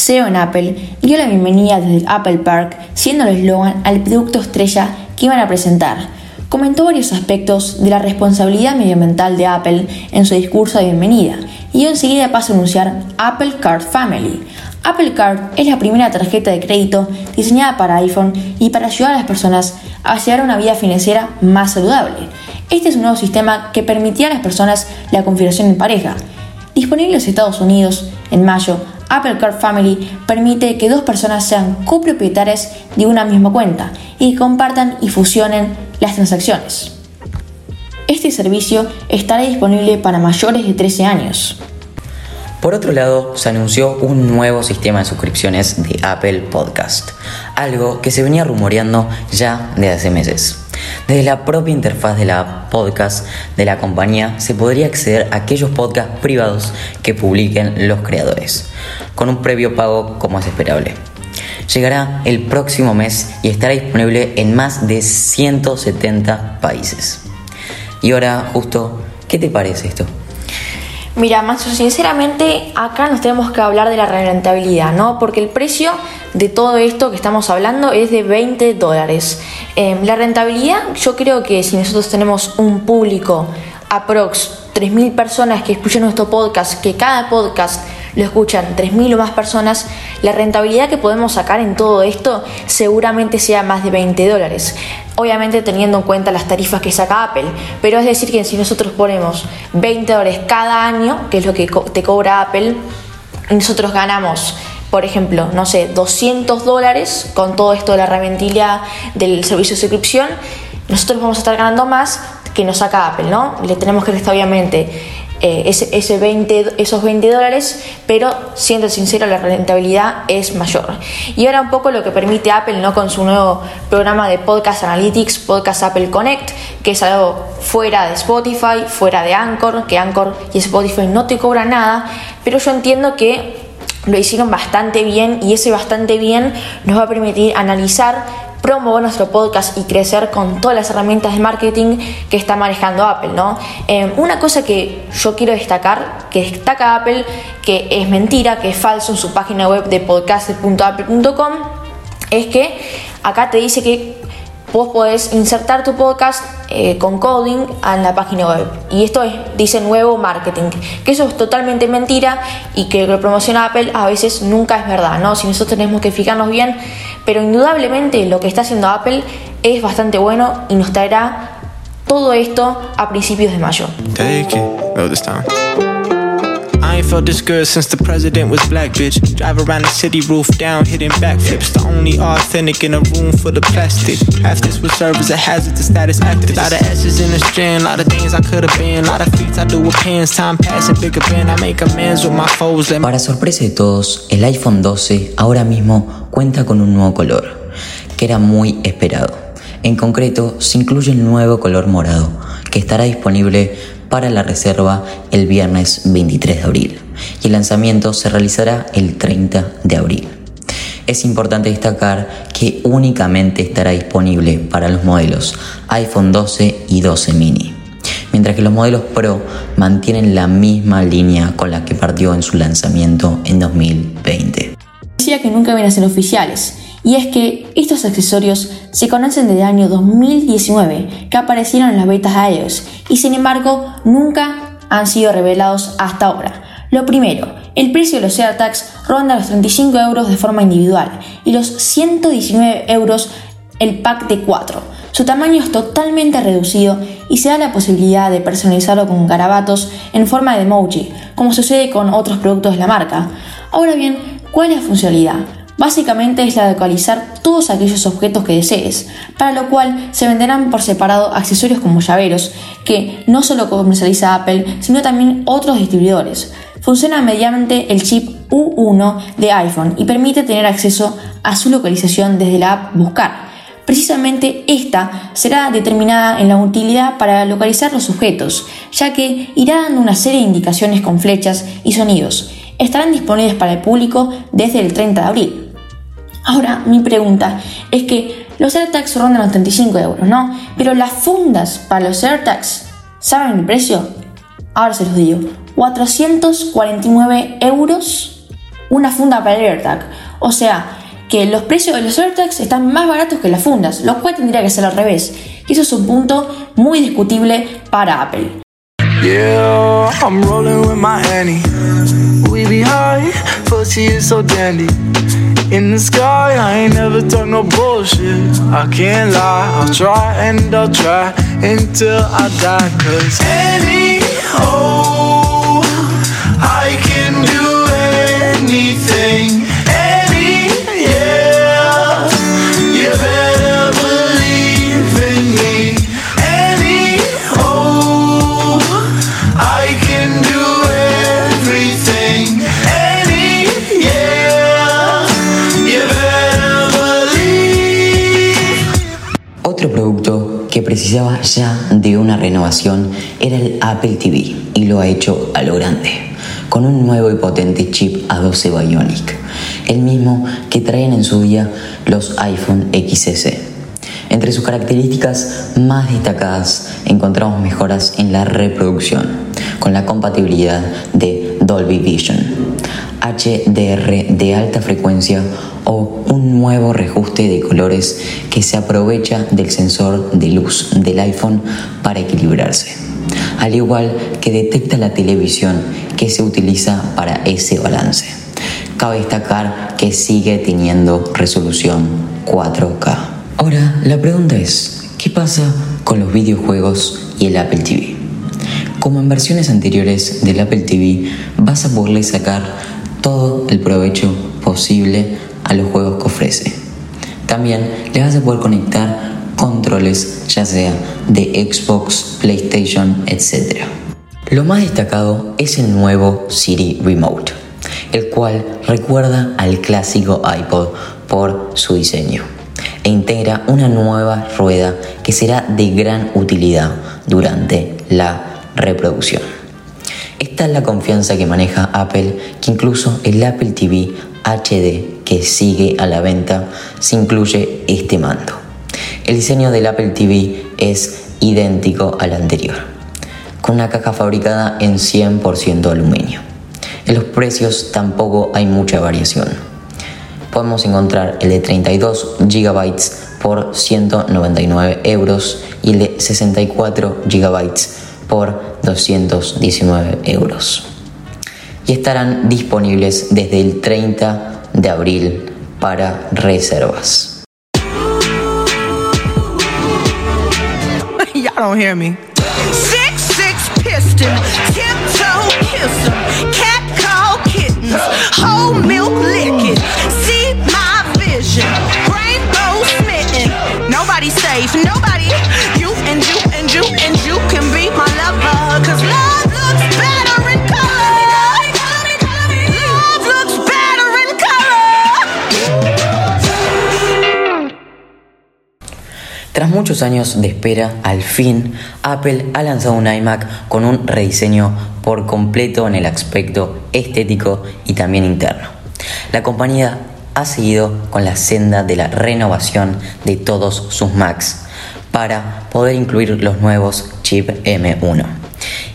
CEO en Apple, dio la bienvenida desde Apple Park, siendo el eslogan al producto estrella que iban a presentar. Comentó varios aspectos de la responsabilidad medioambiental de Apple en su discurso de bienvenida y enseguida paso a anunciar Apple Card Family. Apple Card es la primera tarjeta de crédito diseñada para iPhone y para ayudar a las personas a llevar una vida financiera más saludable. Este es un nuevo sistema que permitía a las personas la configuración en pareja. Disponible en los Estados Unidos en mayo, Apple Card Family permite que dos personas sean copropietarias de una misma cuenta y compartan y fusionen las transacciones. Este servicio estará disponible para mayores de 13 años. Por otro lado, se anunció un nuevo sistema de suscripciones de Apple Podcast, algo que se venía rumoreando ya desde hace meses. Desde la propia interfaz de la podcast de la compañía se podría acceder a aquellos podcasts privados que publiquen los creadores, con un previo pago como es esperable. Llegará el próximo mes y estará disponible en más de 170 países. Y ahora, justo, ¿qué te parece esto? Mira, más sinceramente acá nos tenemos que hablar de la rentabilidad, ¿no? Porque el precio de todo esto que estamos hablando es de 20 dólares. Em, la rentabilidad, yo creo que si nosotros tenemos un público aprox 3.000 personas que escuchan nuestro podcast, que cada podcast lo escuchan 3.000 o más personas, la rentabilidad que podemos sacar en todo esto seguramente sea más de 20 dólares. Obviamente teniendo en cuenta las tarifas que saca Apple, pero es decir que si nosotros ponemos 20 dólares cada año, que es lo que te cobra Apple, nosotros ganamos por ejemplo, no sé, 200 dólares con todo esto de la rentabilidad del servicio de suscripción, nosotros vamos a estar ganando más que nos saca Apple, ¿no? Le tenemos que restar obviamente eh, ese, 20, esos 20 dólares, pero siendo sincero, la rentabilidad es mayor. Y ahora un poco lo que permite Apple ¿no? con su nuevo programa de Podcast Analytics, Podcast Apple Connect, que es algo fuera de Spotify, fuera de Anchor, que Anchor y Spotify no te cobran nada, pero yo entiendo que lo hicieron bastante bien y ese bastante bien nos va a permitir analizar promover nuestro podcast y crecer con todas las herramientas de marketing que está manejando Apple, ¿no? Eh, una cosa que yo quiero destacar, que destaca Apple, que es mentira, que es falso en su página web de podcast.apple.com, es que acá te dice que vos podés insertar tu podcast eh, con coding en la página web. Y esto es, dice nuevo marketing, que eso es totalmente mentira y que lo que promociona Apple a veces nunca es verdad, ¿no? Si nosotros tenemos que fijarnos bien, pero indudablemente lo que está haciendo Apple es bastante bueno y nos traerá todo esto a principios de mayo. Ain't felt this good since the president was black, bitch. Drive around the city roof down, hitting backflips. The only authentic in a room full of plastic. Half this would serve as a hazard to status active. Lot of S's in the strand, lot of things I could have been. Lot of feats I do with pens, time passing, bigger pen. I make amends with my foes. Para sorpresa de todos, el iPhone 12 ahora mismo cuenta con un nuevo color, que era muy esperado. En concreto, se incluye el nuevo color morado, que estará disponible para la reserva el viernes 23 de abril y el lanzamiento se realizará el 30 de abril. Es importante destacar que únicamente estará disponible para los modelos iPhone 12 y 12 mini, mientras que los modelos Pro mantienen la misma línea con la que partió en su lanzamiento en 2020. Decía que nunca van a ser oficiales, y es que estos accesorios se conocen desde el año 2019 que aparecieron en las betas de iOS y sin embargo nunca han sido revelados hasta ahora. Lo primero, el precio de los AirTags ronda los 35 euros de forma individual y los 119 euros el pack de 4. Su tamaño es totalmente reducido y se da la posibilidad de personalizarlo con garabatos en forma de emoji, como sucede con otros productos de la marca. Ahora bien, ¿cuál es la funcionalidad? Básicamente es la de localizar todos aquellos objetos que desees, para lo cual se venderán por separado accesorios como llaveros, que no solo comercializa Apple, sino también otros distribuidores. Funciona mediante el chip U1 de iPhone y permite tener acceso a su localización desde la app Buscar. Precisamente esta será determinada en la utilidad para localizar los objetos, ya que irá dando una serie de indicaciones con flechas y sonidos. Estarán disponibles para el público desde el 30 de abril. Ahora, mi pregunta es que los AirTags rondan los 35 euros, ¿no? Pero las fundas para los AirTags, ¿saben el precio? Ahora se los digo. 449 euros una funda para el AirTag. O sea, que los precios de los AirTags están más baratos que las fundas, lo cual tendría que ser al revés. Eso es un punto muy discutible para Apple. We so dandy. In the sky, I ain't never talk no bullshit. I can't lie, I'll try and I'll try until I die. Cause Annie, oh, I can do anything. Precisaba ya de una renovación era el Apple TV y lo ha hecho a lo grande, con un nuevo y potente chip A12 Bionic, el mismo que traen en su día los iPhone XS. Entre sus características más destacadas encontramos mejoras en la reproducción, con la compatibilidad de Dolby Vision, HDR de alta frecuencia o un nuevo reajuste de colores que se aprovecha del sensor de luz del iPhone para equilibrarse, al igual que detecta la televisión que se utiliza para ese balance. Cabe destacar que sigue teniendo resolución 4K. Ahora, la pregunta es, ¿qué pasa con los videojuegos y el Apple TV? Como en versiones anteriores del Apple TV, vas a poderle sacar todo el provecho posible a los juegos que ofrece. También le vas a poder conectar controles ya sea de Xbox, PlayStation, etc. Lo más destacado es el nuevo Siri Remote, el cual recuerda al clásico iPod por su diseño e integra una nueva rueda que será de gran utilidad durante la reproducción. Esta es la confianza que maneja Apple, que incluso el Apple TV HD que sigue a la venta se incluye este mando. El diseño del Apple TV es idéntico al anterior, con una caja fabricada en 100% aluminio. En los precios tampoco hay mucha variación. Podemos encontrar el de 32 GB por 199 euros y el de 64 GB por 219 euros y estarán disponibles desde el 30 de abril para reservas. Me. Whole milk muchos años de espera, al fin Apple ha lanzado un iMac con un rediseño por completo en el aspecto estético y también interno. La compañía ha seguido con la senda de la renovación de todos sus Macs para poder incluir los nuevos chip M1.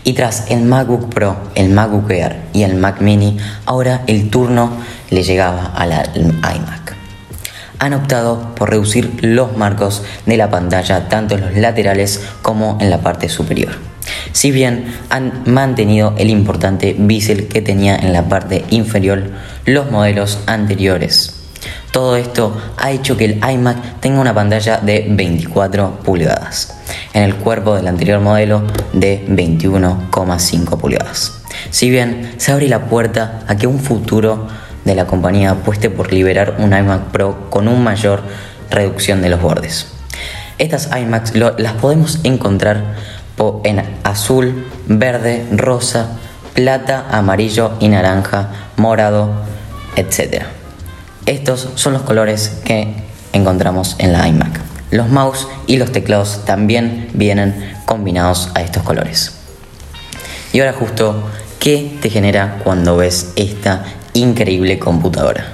Y tras el MacBook Pro, el MacBook Air y el Mac Mini, ahora el turno le llegaba al iMac han optado por reducir los marcos de la pantalla tanto en los laterales como en la parte superior. Si bien han mantenido el importante bisel que tenía en la parte inferior los modelos anteriores. Todo esto ha hecho que el iMac tenga una pantalla de 24 pulgadas, en el cuerpo del anterior modelo de 21,5 pulgadas. Si bien se abre la puerta a que un futuro de la compañía apueste por liberar un iMac Pro con una mayor reducción de los bordes. Estas iMacs las podemos encontrar en azul, verde, rosa, plata, amarillo y naranja, morado, etc. Estos son los colores que encontramos en la iMac. Los mouse y los teclados también vienen combinados a estos colores. Y ahora justo, ¿qué te genera cuando ves esta increíble computadora.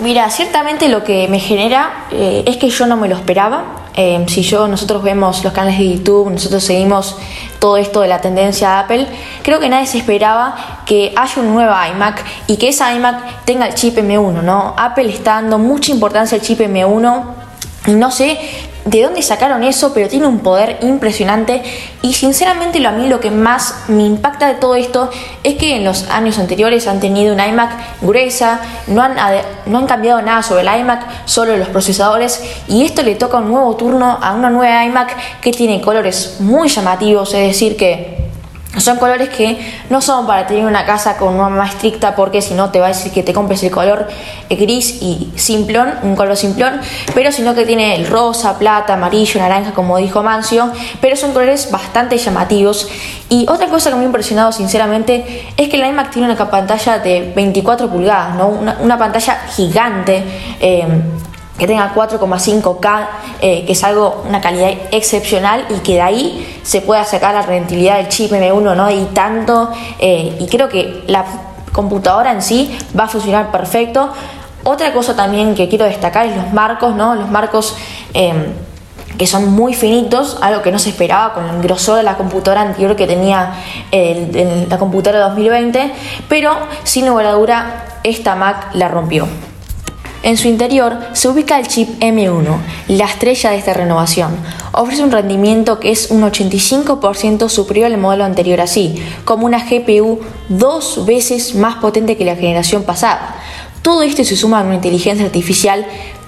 Mira, ciertamente lo que me genera eh, es que yo no me lo esperaba. Eh, si yo, nosotros vemos los canales de YouTube, nosotros seguimos todo esto de la tendencia de Apple, creo que nadie se esperaba que haya un nuevo iMac y que esa iMac tenga el chip M1, ¿no? Apple está dando mucha importancia al chip M1 y no sé de dónde sacaron eso, pero tiene un poder impresionante. Y sinceramente lo a mí lo que más me impacta de todo esto es que en los años anteriores han tenido una iMac gruesa, no han, no han cambiado nada sobre el iMac, solo los procesadores. Y esto le toca un nuevo turno a una nueva iMac que tiene colores muy llamativos, es decir que son colores que no son para tener una casa con una más estricta porque si no te va a decir que te compres el color gris y simplón, un color simplón, pero sino que tiene el rosa, plata, amarillo, naranja, como dijo Mancio, pero son colores bastante llamativos. Y otra cosa que me ha impresionado sinceramente es que el iMac tiene una pantalla de 24 pulgadas, ¿no? una, pantalla gigante. Eh, que tenga 4,5K, eh, que es algo, una calidad excepcional y que de ahí se pueda sacar la rentabilidad del chip M1, ¿no? Y tanto, eh, y creo que la computadora en sí va a funcionar perfecto. Otra cosa también que quiero destacar es los marcos, ¿no? Los marcos em, que son muy finitos, algo que no se esperaba con el grosor de la computadora anterior que tenía la computadora 2020, pero sin lugar a duda esta Mac la rompió. En su interior se ubica el chip M1, la estrella de esta renovación. Ofrece un rendimiento que es un 85% superior al modelo anterior así, como una GPU dos veces más potente que la generación pasada. Todo esto se suma a una inteligencia artificial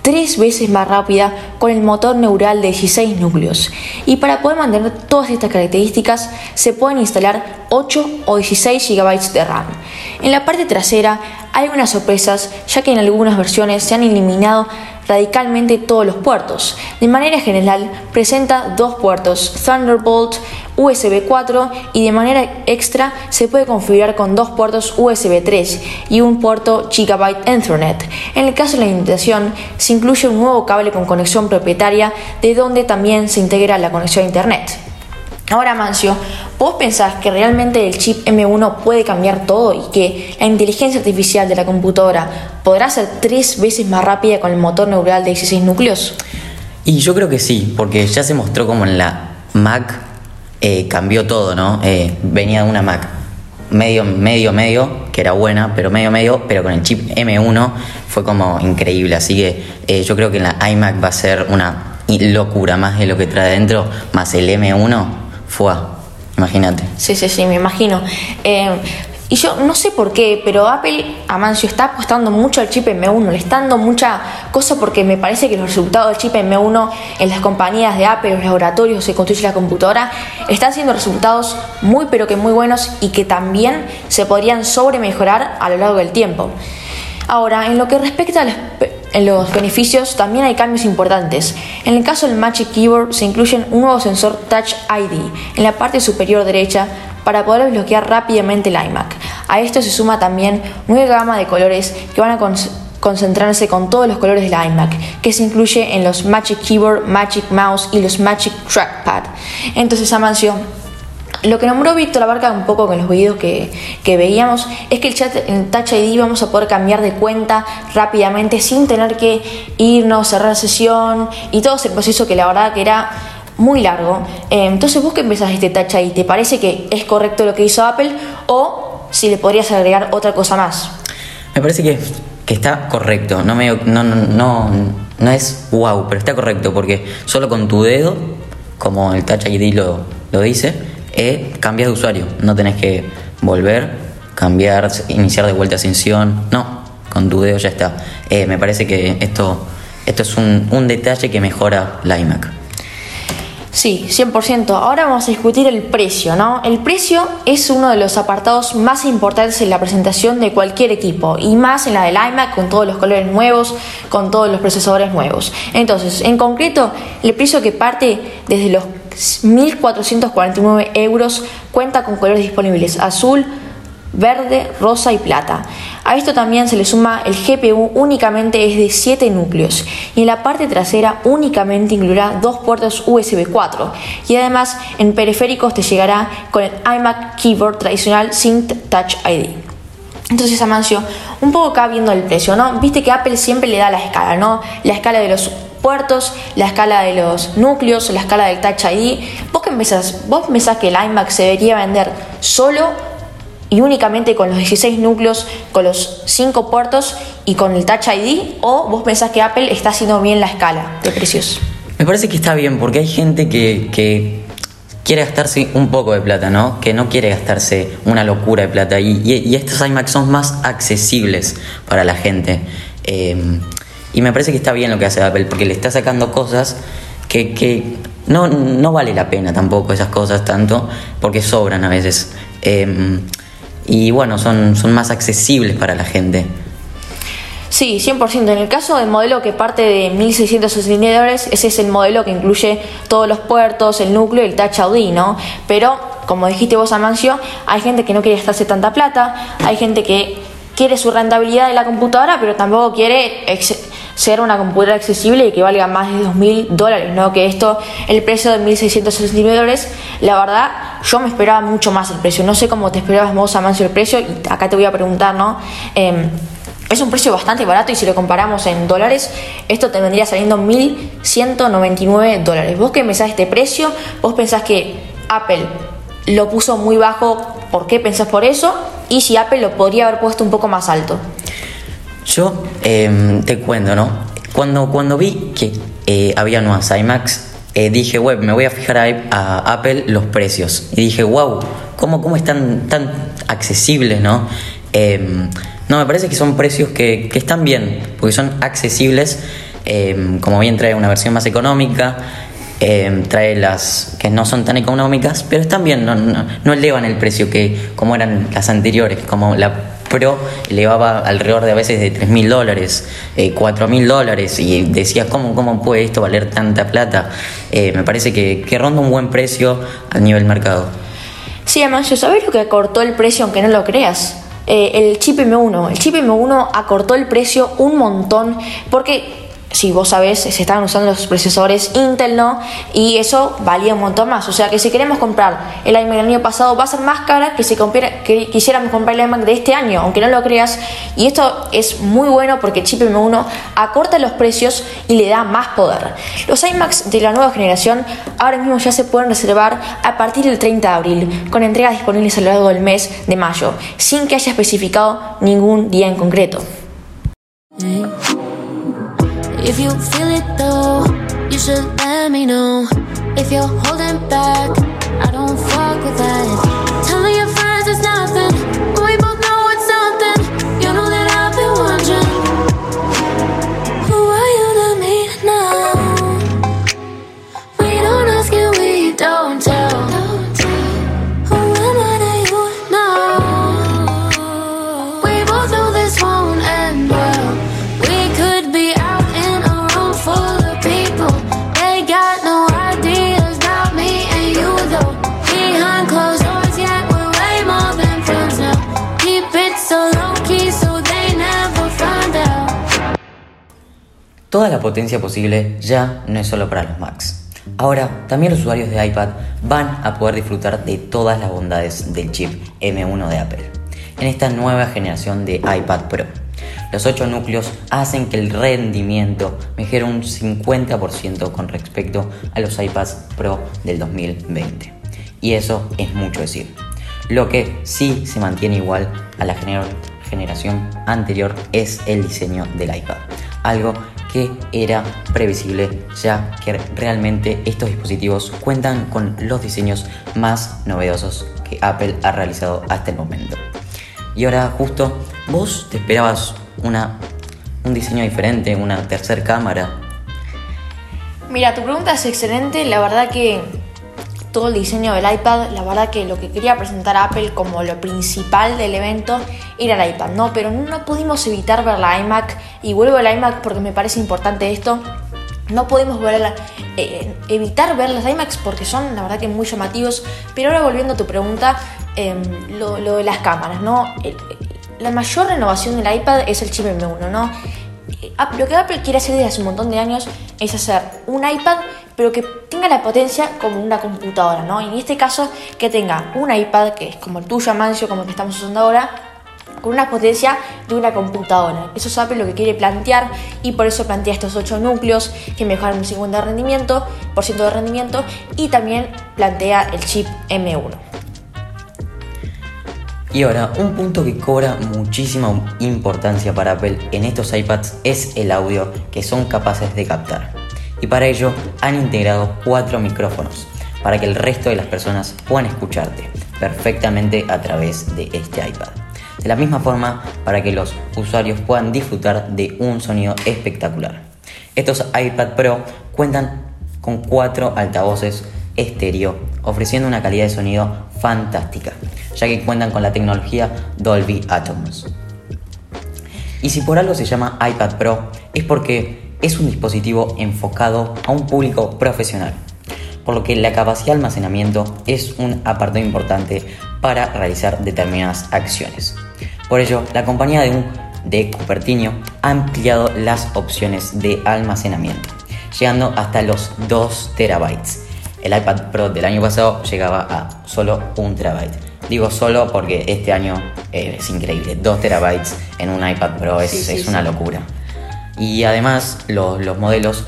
tres veces más rápida con el motor neural de 16 núcleos. Y para poder mantener todas estas características se pueden instalar 8 o 16 GB de RAM. En la parte trasera hay unas sorpresas ya que en algunas versiones se han eliminado radicalmente todos los puertos. De manera general, presenta dos puertos Thunderbolt USB 4 y de manera extra se puede configurar con dos puertos USB 3 y un puerto Gigabyte Ethernet. En el caso de la invitación, se incluye un nuevo cable con conexión propietaria de donde también se integra la conexión a Internet. Ahora, Mancio, ¿vos pensás que realmente el chip M1 puede cambiar todo y que la inteligencia artificial de la computadora podrá ser tres veces más rápida con el motor neural de 16 núcleos? Y yo creo que sí, porque ya se mostró como en la Mac eh, cambió todo, ¿no? Eh, venía de una Mac medio, medio, medio, que era buena, pero medio, medio, pero con el chip M1 fue como increíble. Así que eh, yo creo que en la iMac va a ser una locura más de lo que trae dentro, más el M1 fue, imagínate. Sí, sí, sí, me imagino. Eh, y yo no sé por qué, pero Apple, Amancio, está apostando mucho al chip M1, le está dando mucha cosa porque me parece que los resultados del chip M1 en las compañías de Apple, los laboratorios se construye la computadora, están siendo resultados muy pero que muy buenos y que también se podrían sobre mejorar a lo largo del tiempo. Ahora, en lo que respecta a los en los beneficios también hay cambios importantes. En el caso del Magic Keyboard se incluye un nuevo sensor Touch ID en la parte superior derecha para poder bloquear rápidamente el iMac. A esto se suma también nueva gama de colores que van a concentrarse con todos los colores del iMac, que se incluye en los Magic Keyboard, Magic Mouse y los Magic Trackpad. Entonces, Amancio, lo que nombró Víctor abarca un poco con los videos que, veíamos es que el chat en Touch ID vamos a poder cambiar de cuenta rápidamente sin tener que irnos, cerrar sesión y todo ese proceso que la verdad que era muy largo. Eh, entonces vos que empezás este Touch ID, ¿te parece que es correcto lo que hizo Apple o si le podrías agregar otra cosa más? Me parece que, está correcto, no, me, no, no, no, es wow, pero está correcto porque solo con tu dedo, como el Touch ID lo, lo dice, e cambias de usuario. No tenés que volver, cambiar, iniciar de vuelta sesión. No, con tu dedo ya está. Eh, me parece que esto, esto es un, un detalle que mejora la iMac. Sí, 100%. Ahora vamos a discutir el precio, ¿no? El precio es uno de los apartados más importantes en la presentación de cualquier equipo y más en la del iMac con todos los colores nuevos, con todos los procesadores nuevos. Entonces, en concreto, el precio que parte desde los 1.449 euros cuenta con colores disponibles azul, verde, rosa y plata. A esto también se le suma el GPU únicamente es de 7 núcleos y en la parte trasera únicamente incluirá dos puertos USB 4 y además en periféricos te llegará con el iMac Keyboard tradicional sin Touch ID. Entonces, Amancio, un poco acá viendo el precio, ¿no? Viste que Apple siempre le da la escala, ¿no? La escala de los la escala de los núcleos, la escala del Touch ID. ¿Vos qué pensás? ¿Vos pensás que el iMac se debería vender solo y únicamente con los 16 núcleos, con los 5 puertos y con el Touch ID? ¿O vos pensás que Apple está haciendo bien la escala de precios? Me parece que está bien porque hay gente que, que quiere gastarse un poco de plata, ¿no? Que no quiere gastarse una locura de plata. Y, estos iMacs son más accesibles para la gente. Em, y me parece que está bien lo que hace Apple, porque le está sacando cosas que, que no, no, vale la pena tampoco esas cosas tanto, porque sobran a veces. Em, y bueno, son, son más accesibles para la gente. Sí, 100%. En el caso del modelo que parte de 1.660 dólares, ese es el modelo que incluye todos los puertos, el núcleo y el Touch ID, ¿no? Pero, como dijiste vos, Amancio, hay gente que no quiere gastarse tanta plata, hay gente que quiere su rentabilidad de la computadora, pero tampoco quiere ser una computadora accesible y que valga más de 2.000 dólares, ¿no? Que esto, el precio de 1.669 dólares, la verdad, yo me esperaba mucho más el precio. No sé cómo te esperabas vos, Amancio, el precio, y acá te voy a preguntar, ¿no? Eh, es un precio bastante barato y si lo comparamos en dólares, esto te vendría saliendo 1.199 dólares. ¿Vos qué pensás de este precio? ¿Vos pensás que Apple lo puso muy bajo? ¿Por qué pensás por eso? Y si Apple lo podría haber puesto un poco más alto. Yo em, te cuento, ¿no? Cuando, cuando vi que eh, había nuevas iMacs, eh, dije, web, me voy a fijar a, Apple los precios. Y dije, wow, ¿cómo, cómo están tan accesibles, no? Em, no, me parece que son precios que, están bien, porque son accesibles, em, como bien trae una versión más económica, trae las que no son tan económicas, pero están bien, no, elevan el precio que como eran las anteriores, como la Pro elevaba alrededor de a veces de 3 mil dólares, eh, 4 mil dólares, y decías, ¿cómo, ¿cómo puede esto valer tanta plata? Eh, me parece que, ronda un buen precio a nivel mercado. Sí, Amancio, ¿sabes lo que cortó el precio aunque no lo creas? Eh, el chip M1. El chip M1 acortó el precio un montón porque si vos sabés, se estaban usando los procesadores Intel, ¿no? Y eso valía un montón más. O sea que si queremos comprar el iMac del año pasado, va a ser más cara que si quisiéramos comprar el iMac de este año, aunque no lo creas. Y esto es muy bueno porque chip M1 acorta los precios y le da más poder. Los iMacs de la nueva generación ahora mismo ya se pueden reservar a partir del 30 de abril, con entregas disponibles a lo largo del mes de mayo, sin que haya especificado ningún día en concreto. If you feel it though, you should let me know. If you're holding back, I don't fuck with that. La potencia posible ya no es solo para los Macs. Ahora, también los usuarios de iPad van a poder disfrutar de todas las bondades del chip M1 de Apple en esta nueva generación de iPad Pro. Los 8 núcleos hacen que el rendimiento mejore un 50% con respecto a los iPads Pro del 2020. Y eso es mucho decir. Lo que sí se mantiene igual a la generación anterior es el diseño del iPad. Algo era previsible ya que realmente estos dispositivos cuentan con los diseños más novedosos que Apple ha realizado hasta el momento. Y ahora justo, ¿vos te esperabas una, un diseño diferente, una tercera cámara? Mira, tu pregunta es excelente, la verdad que todo el diseño del iPad, la verdad que lo que quería presentar Apple como lo principal del evento era el iPad, ¿no? Pero no pudimos evitar ver la iMac y vuelvo al iMac porque me parece importante esto. No podemos ver eh, evitar ver las iMacs porque son la verdad que muy llamativos. Pero ahora volviendo a tu pregunta, em, lo, de las cámaras, ¿no? la mayor renovación del iPad es el chip M1, ¿no? Eh, lo que Apple quiere hacer desde hace un montón de años es hacer un iPad pero que tenga la potencia como una computadora, ¿no? Y en este caso que tenga un iPad que es como el tuyo, Amancio, como el que estamos usando ahora, con una potencia de una computadora. Eso es Apple lo que quiere plantear y por eso plantea estos 8 núcleos que mejoran un 50% de rendimiento, por ciento de rendimiento y también plantea el chip M1. Y ahora, un punto que cobra muchísima importancia para Apple en estos iPads es el audio que son capaces de captar. Y para ello han integrado cuatro micrófonos para que el resto de las personas puedan escucharte perfectamente a través de este iPad. De la misma forma, para que los usuarios puedan disfrutar de un sonido espectacular. Estos iPad Pro cuentan con cuatro altavoces estéreo, ofreciendo una calidad de sonido fantástica, ya que cuentan con la tecnología Dolby Atmos. Y si por algo se llama iPad Pro, es porque es un dispositivo enfocado a un público profesional, por lo que la capacidad de almacenamiento es un apartado importante para realizar determinadas acciones. Por ello, la compañía de, de Cupertino ha ampliado las opciones de almacenamiento, llegando hasta los 2 terabytes. El iPad Pro del año pasado llegaba a solo 1 terabyte. Digo solo porque este año eh, es increíble. 2 terabytes en un iPad Pro es, una locura. Y además los, modelos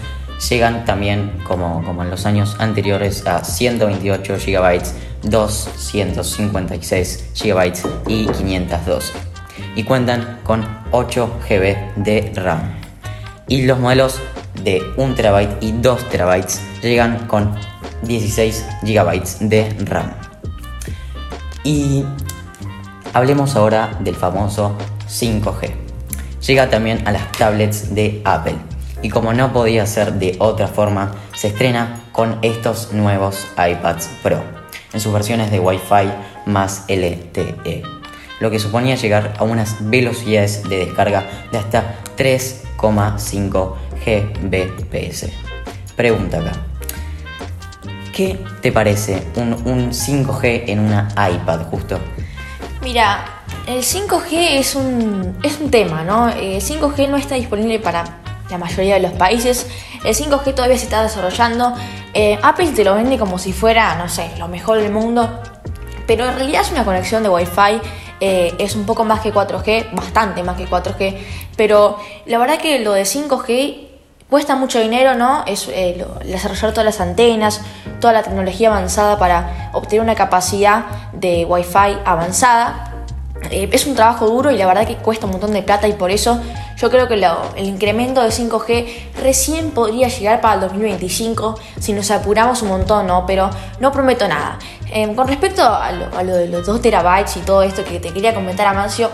llegan también, como, como, en los años anteriores, a 128 GB, 256 GB y 512. Y cuentan con 8 GB de RAM. Y los modelos de 1 TB y 2 TB llegan con 16 GB de RAM. Y hablemos ahora del famoso 5G. Llega también a las tablets de Apple y como no podía ser de otra forma, se estrena con estos nuevos iPads Pro en sus versiones de Wi-Fi más LTE, lo que suponía llegar a unas velocidades de descarga de hasta 3,5 Gbps. Pregunta acá. ¿Qué te parece un, 5G en una iPad justo? Mira, el 5G es un, es un tema, ¿no? El 5G no está disponible para la mayoría de los países. El 5G todavía se está desarrollando. Eh, Apple te lo vende como si fuera, no sé, lo mejor del mundo. Pero en realidad es una conexión de Wi-Fi. Eh, es un poco más que 4G, bastante más que 4G. Pero la verdad que lo de 5G cuesta mucho dinero, ¿no? Es eh, desarrollar todas las antenas, toda la tecnología avanzada para obtener una capacidad de Wi-Fi avanzada. Eh, es un trabajo duro y la verdad que cuesta un montón de plata y por eso yo creo que el incremento de 5G recién podría llegar para el 2025 si nos apuramos un montón, ¿no? Pero no prometo nada. Eh, con respecto a lo, de los 2 terabytes y todo esto que te quería comentar, Amancio,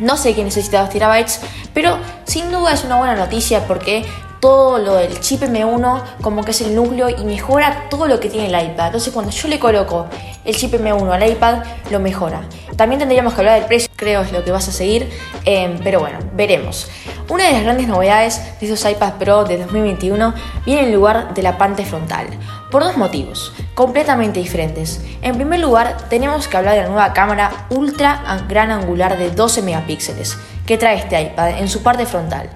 no sé qué necesita 2 terabytes, pero sin duda es una buena noticia porque todo lo del chip M1 como que es el núcleo y mejora todo lo que tiene el iPad. Entonces cuando yo le coloco el chip M1 al iPad, lo mejora. También tendríamos que hablar del precio, creo es lo que vas a seguir, em, pero bueno, veremos. Una de las grandes novedades de esos iPads Pro de 2021 viene en lugar de la pantalla frontal, por dos motivos, completamente diferentes. En primer lugar, tenemos que hablar de la nueva cámara ultra gran angular de 12 megapíxeles que trae este iPad en su parte frontal.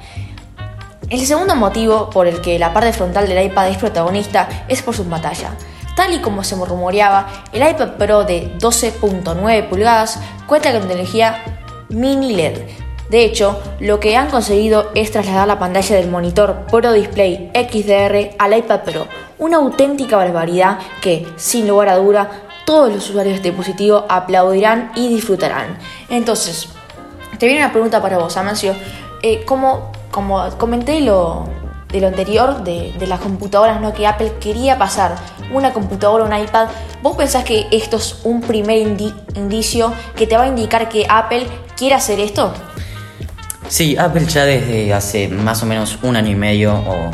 El segundo motivo por el que la parte frontal del iPad es protagonista es por su pantalla. Tal y como se rumoreaba, el iPad Pro de 12.9 pulgadas cuenta con tecnología mini LED. De hecho, lo que han conseguido es trasladar la pantalla del monitor Pro Display XDR al iPad Pro, una auténtica barbaridad que, sin lugar a duda, todos los usuarios de dispositivo aplaudirán y disfrutarán. Entonces, te viene una pregunta para vos, Amancio. Eh, ¿cómo como comenté lo, de lo anterior, de, las computadoras, ¿no? que Apple quería pasar una computadora, un iPad, ¿vos pensás que esto es un primer indicio que te va a indicar que Apple quiere hacer esto? Sí, Apple ya desde hace más o menos un año y medio o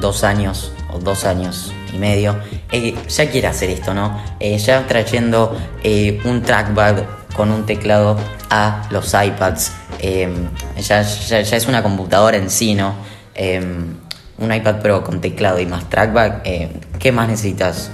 dos años o dos años y medio eh, ya quiere hacer esto, ¿no? Eh, ya trayendo eh, un trackpad con un teclado a los iPads. Em, ya, es una computadora en sí, ¿no? Em, un iPad Pro con teclado y más trackback, em, ¿qué más necesitas?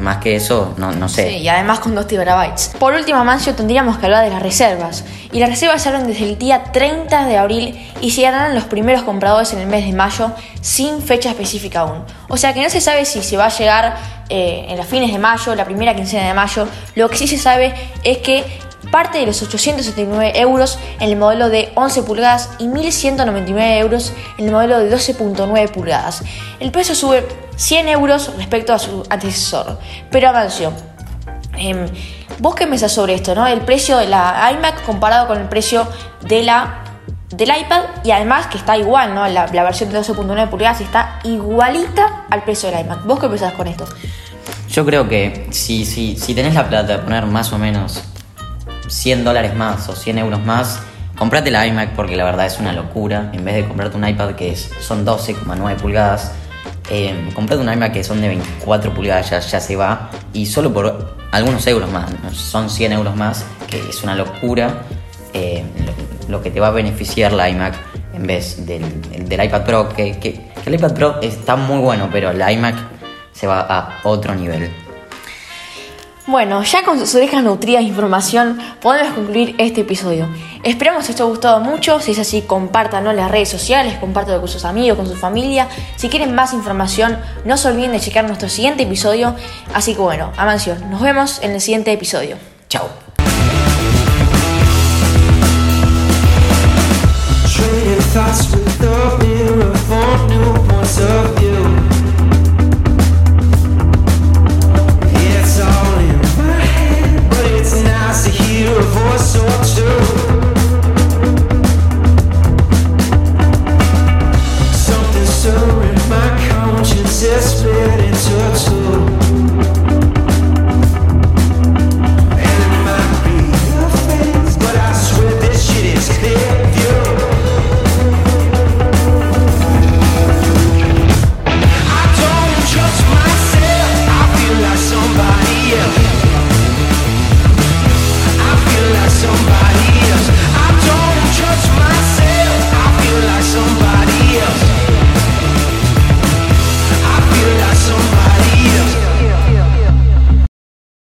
más que eso, no, no sé. Sí, y además con 2 terabytes. Por último, Mancio, tendríamos que hablar de las reservas. Y las reservas se desde el día 30 de abril y se harán los primeros compradores en el mes de mayo sin fecha específica aún. O sea que no se sabe si se va a llegar eh, en los fines de mayo, la primera quincena de mayo. Lo que sí se sabe es que parte de los 879 euros en el modelo de 11 pulgadas y 1199 euros en el modelo de 12.9 pulgadas. El precio sube 100 euros respecto a su antecesor. Pero avanció. Eh, ¿Vos qué pensás sobre esto? ¿no? El precio de la iMac comparado con el precio de la del iPad y además que está igual, ¿no? La, versión de 12.9 pulgadas está igualita al precio del iMac. ¿Vos qué pensás con esto? Yo creo que si, si, si tenés la plata de poner más o menos 100 dólares más o 100 euros más, comprate la iMac porque la verdad es una locura. En vez de comprarte un iPad que es, son 12,9 pulgadas, eh, comprate un iMac que son de 24 pulgadas, ya, se va. Y solo por algunos euros más, son 100 euros más, que es una locura. Eh, lo, que te va a beneficiar la iMac en vez del, del iPad Pro, que, que, el iPad Pro está muy bueno, pero la iMac se va a otro nivel. Bueno, ya con sus orejas nutridas de información podemos concluir este episodio. Esperamos que os haya gustado mucho, si es así compártanlo en las redes sociales, compártanlo con sus amigos, con su familia. Si quieren más información, no se olviden de checar nuestro siguiente episodio. Así que bueno, Amancio, nos vemos en el siguiente episodio. Chao.